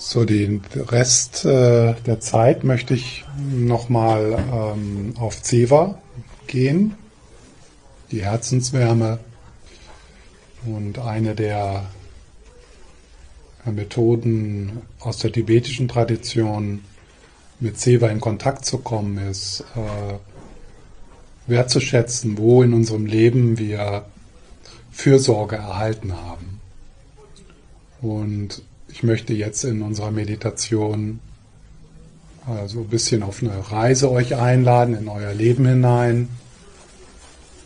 So, den Rest äh, der Zeit möchte ich nochmal ähm, auf Zewa gehen, die Herzenswärme. Und eine der Methoden aus der tibetischen Tradition, mit Zewa in Kontakt zu kommen, ist äh, wertzuschätzen, wo in unserem Leben wir Fürsorge erhalten haben. Und ich möchte jetzt in unserer Meditation also ein bisschen auf eine Reise euch einladen in euer Leben hinein,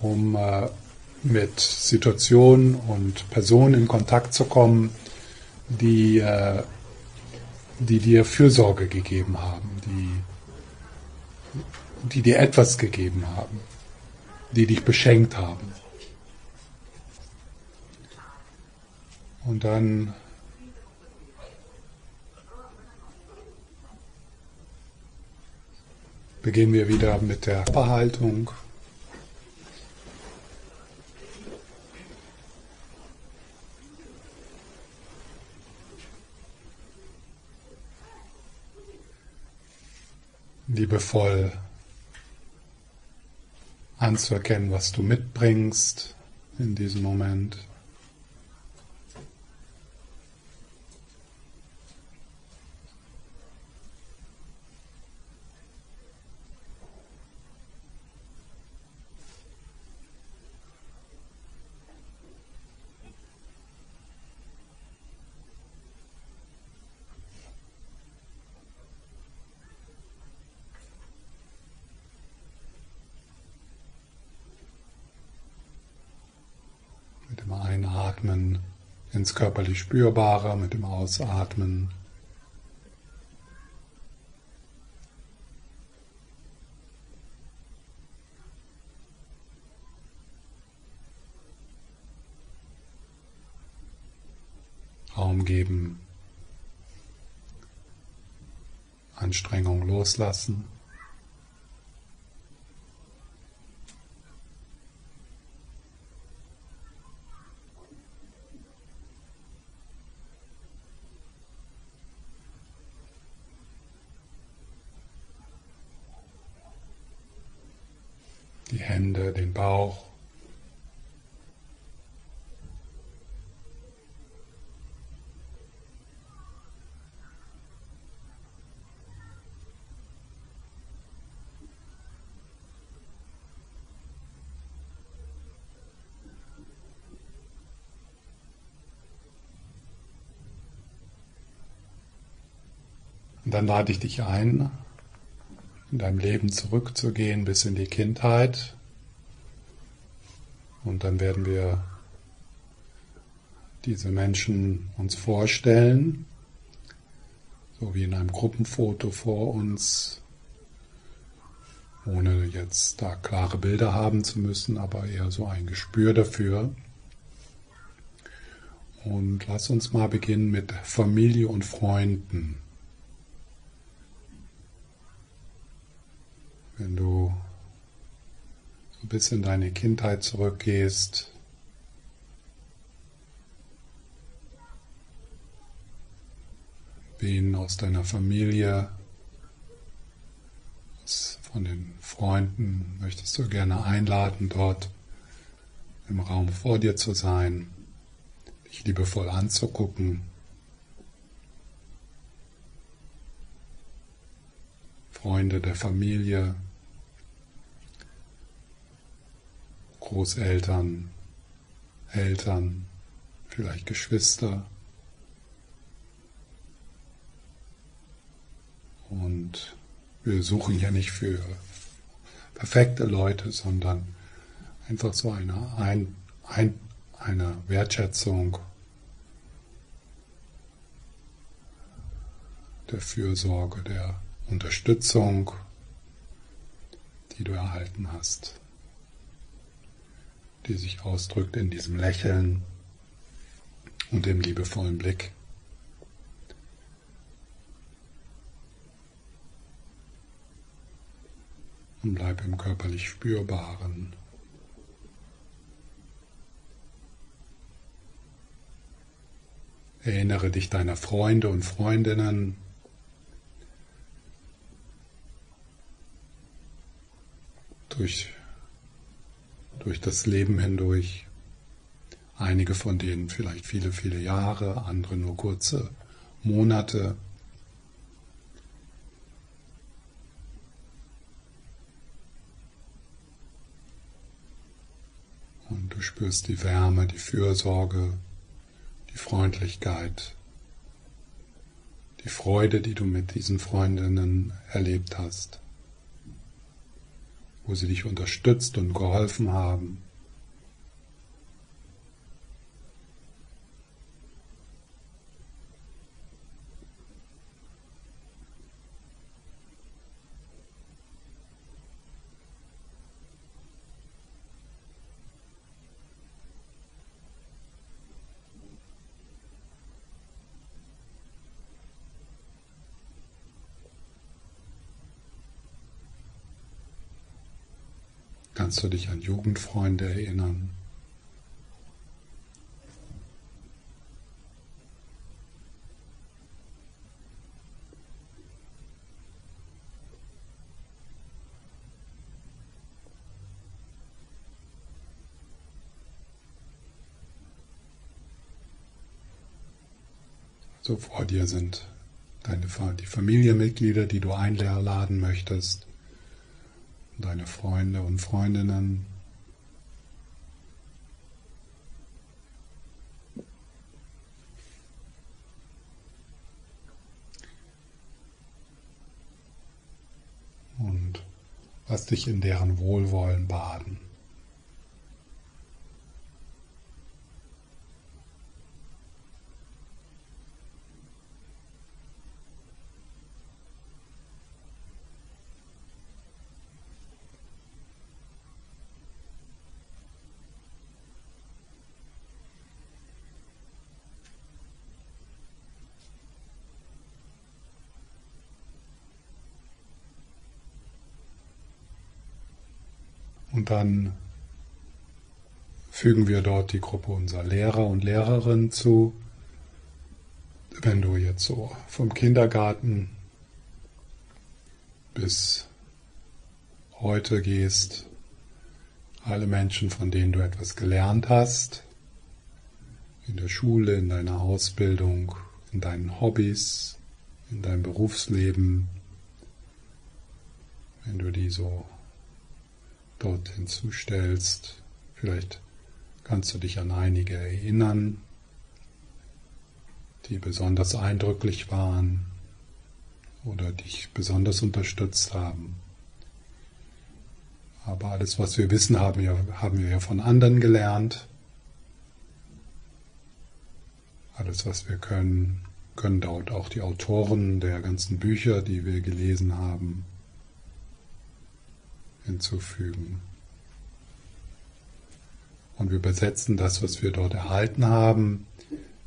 um äh, mit Situationen und Personen in Kontakt zu kommen, die, äh, die dir Fürsorge gegeben haben, die, die dir etwas gegeben haben, die dich beschenkt haben. Und dann beginnen wir wieder mit der Verhaltung. Liebevoll anzuerkennen, was du mitbringst in diesem Moment. Einatmen ins körperlich Spürbare, mit dem Ausatmen Raum geben, Anstrengung loslassen. die Hände, den Bauch. Dann lade ich dich ein, in deinem Leben zurückzugehen bis in die Kindheit. Und dann werden wir diese Menschen uns vorstellen, so wie in einem Gruppenfoto vor uns, ohne jetzt da klare Bilder haben zu müssen, aber eher so ein Gespür dafür. Und lass uns mal beginnen mit Familie und Freunden. Wenn du bis in deine Kindheit zurückgehst, wen aus deiner Familie, von den Freunden möchtest du gerne einladen, dort im Raum vor dir zu sein, dich liebevoll anzugucken. Freunde der Familie, Großeltern, Eltern, vielleicht Geschwister. Und wir suchen ja nicht für perfekte Leute, sondern einfach so eine, ein, ein, eine Wertschätzung der Fürsorge, der Unterstützung, die du erhalten hast die sich ausdrückt in diesem Lächeln und dem liebevollen Blick. Und bleib im körperlich Spürbaren. Erinnere dich deiner Freunde und Freundinnen. Durch, durch das Leben hindurch. Einige von denen vielleicht viele, viele Jahre, andere nur kurze Monate. Und du spürst die Wärme, die Fürsorge, die Freundlichkeit, die Freude, die du mit diesen Freundinnen erlebt hast, wo sie dich unterstützt und geholfen haben. Kannst du dich an Jugendfreunde erinnern? So vor dir sind deine die Familienmitglieder, die du einladen möchtest deine Freunde und Freundinnen. Und lass dich in deren Wohlwollen baden. Und dann fügen wir dort die Gruppe unserer Lehrer und Lehrerinnen zu. Wenn du jetzt so vom Kindergarten bis heute gehst, alle Menschen, von denen du etwas gelernt hast, in der Schule, in deiner Ausbildung, in deinen Hobbys, in deinem Berufsleben, wenn du die so dort hinzustellst. Vielleicht kannst du dich an einige erinnern, die besonders eindrücklich waren oder dich besonders unterstützt haben. Aber alles, was wir wissen, haben wir, haben wir ja von anderen gelernt. Alles, was wir können, können dort auch die Autoren der ganzen Bücher, die wir gelesen haben, hinzufügen. Und wir übersetzen das, was wir dort erhalten haben,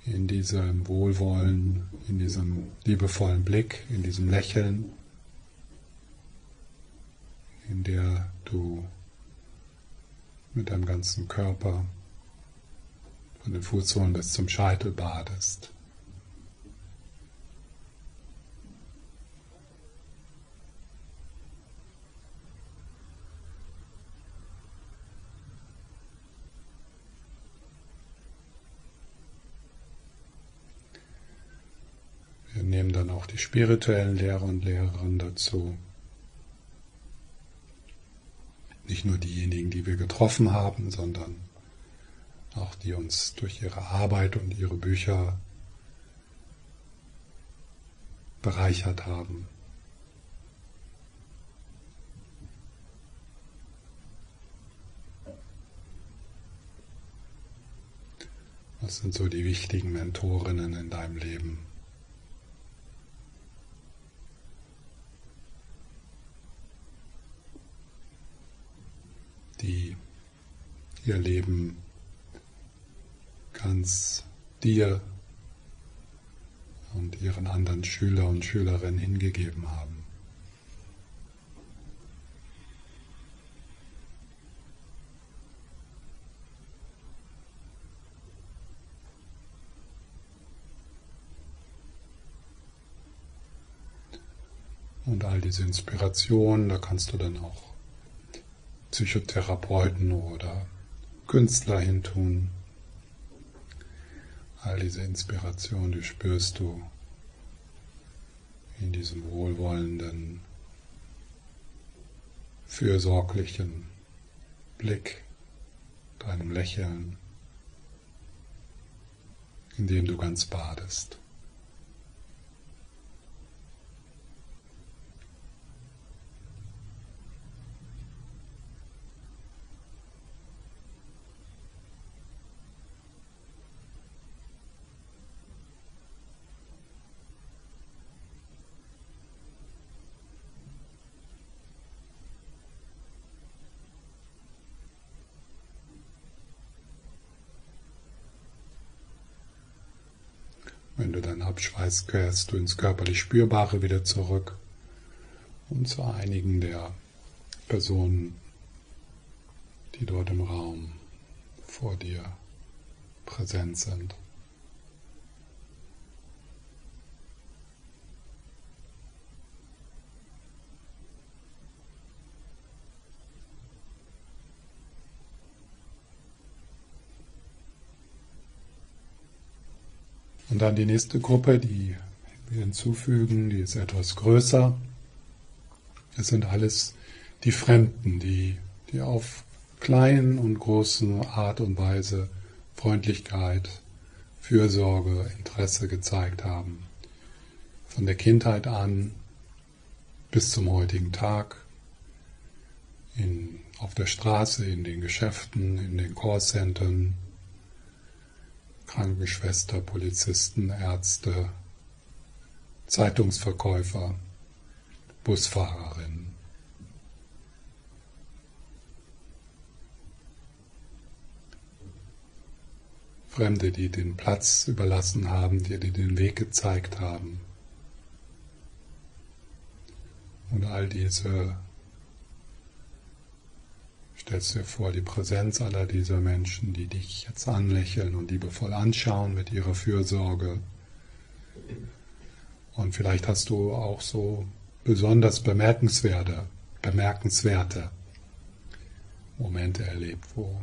in diesem Wohlwollen, in diesem liebevollen Blick, in diesem Lächeln, in der du mit deinem ganzen Körper von den Fußsohlen bis zum Scheitel badest. nehmen dann auch die spirituellen Lehrer und Lehrerinnen dazu. Nicht nur diejenigen, die wir getroffen haben, sondern auch die uns durch ihre Arbeit und ihre Bücher bereichert haben. Was sind so die wichtigen Mentorinnen in deinem Leben? ihr Leben ganz dir und ihren anderen Schüler und Schülerinnen hingegeben haben. Und all diese Inspirationen, da kannst du dann auch Psychotherapeuten oder Künstler hintun. All diese Inspiration, die spürst du in diesem wohlwollenden, fürsorglichen Blick, deinem Lächeln, in dem du ganz badest. Du dann abschweißt, kehrst du ins körperlich Spürbare wieder zurück und zu einigen der Personen, die dort im Raum vor dir präsent sind. Und dann die nächste Gruppe, die wir hinzufügen, die ist etwas größer. Es sind alles die Fremden, die, die auf kleinen und großen Art und Weise Freundlichkeit, Fürsorge, Interesse gezeigt haben. Von der Kindheit an bis zum heutigen Tag, in, auf der Straße, in den Geschäften, in den Callcentern, Krankenschwester, Polizisten, Ärzte, Zeitungsverkäufer, Busfahrerinnen. Fremde, die den Platz überlassen haben, die dir den Weg gezeigt haben. Und all diese Stellst dir vor, die Präsenz aller dieser Menschen, die dich jetzt anlächeln und liebevoll anschauen mit ihrer Fürsorge. Und vielleicht hast du auch so besonders bemerkenswerte, bemerkenswerte Momente erlebt, wo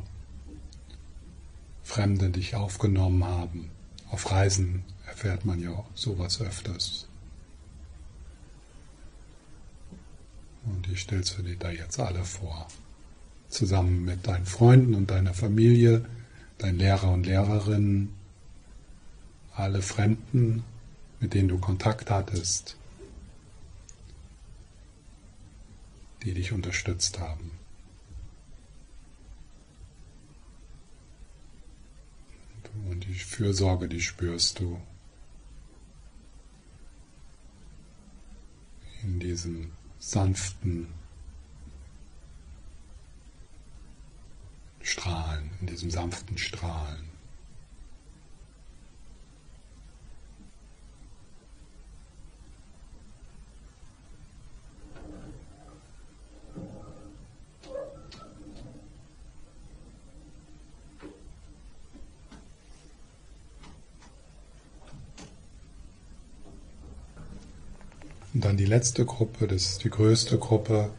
Fremde dich aufgenommen haben. Auf Reisen erfährt man ja sowas öfters. Und die stellst du dir da jetzt alle vor zusammen mit deinen Freunden und deiner Familie, deinen Lehrer und Lehrerinnen, alle Fremden, mit denen du Kontakt hattest, die dich unterstützt haben. Und die Fürsorge, die spürst du in diesem sanften Strahlen, in diesem sanften Strahlen. Und dann die letzte Gruppe, das ist die größte Gruppe,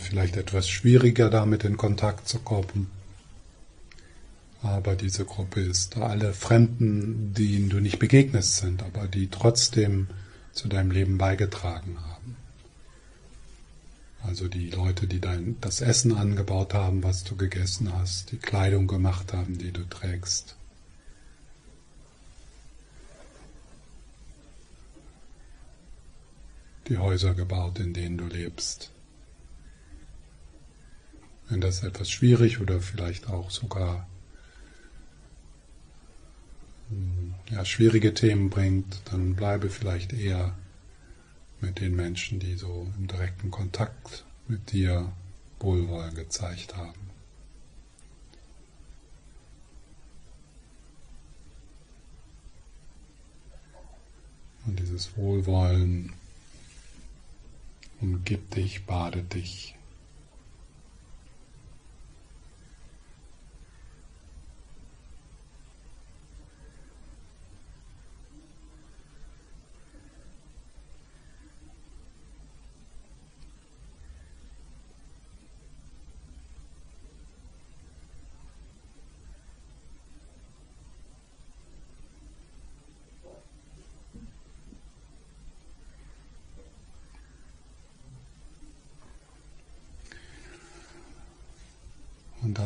vielleicht etwas schwieriger damit in Kontakt zu kommen. Aber diese Gruppe ist alle Fremden, denen du nicht begegnet sind, aber die trotzdem zu deinem Leben beigetragen haben. Also die Leute, die dein, das Essen angebaut haben, was du gegessen hast, die Kleidung gemacht haben, die du trägst. Die Häuser gebaut, in denen du lebst. Wenn das etwas schwierig oder vielleicht auch sogar hm, ja, schwierige Themen bringt, dann bleibe vielleicht eher mit den Menschen, die so im direkten Kontakt mit dir Wohlwollen gezeigt haben. Und dieses Wohlwollen umgibt dich, badet dich.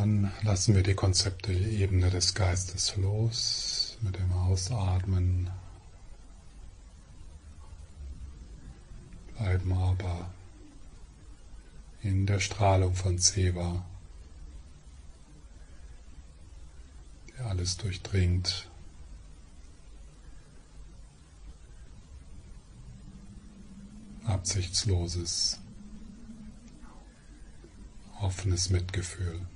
Dann lassen wir die Konzepte Ebene des Geistes los mit dem Ausatmen. Bleiben aber in der Strahlung von Seva, der alles durchdringt. Absichtsloses, offenes Mitgefühl.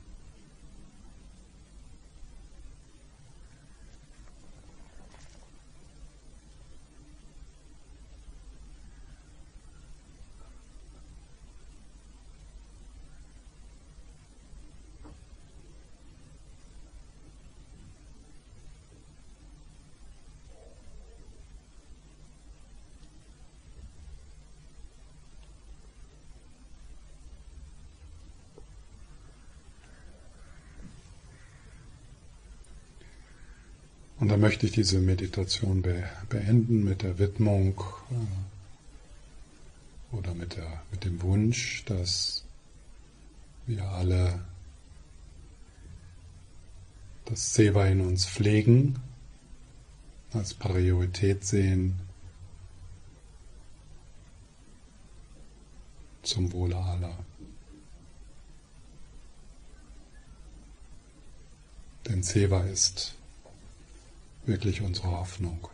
Und dann möchte ich diese Meditation be beenden mit der Widmung äh, oder mit, der, mit dem Wunsch, dass wir alle das Seva in uns pflegen, als Priorität sehen, zum Wohle aller. Denn Seva ist wirklich unsere Hoffnung.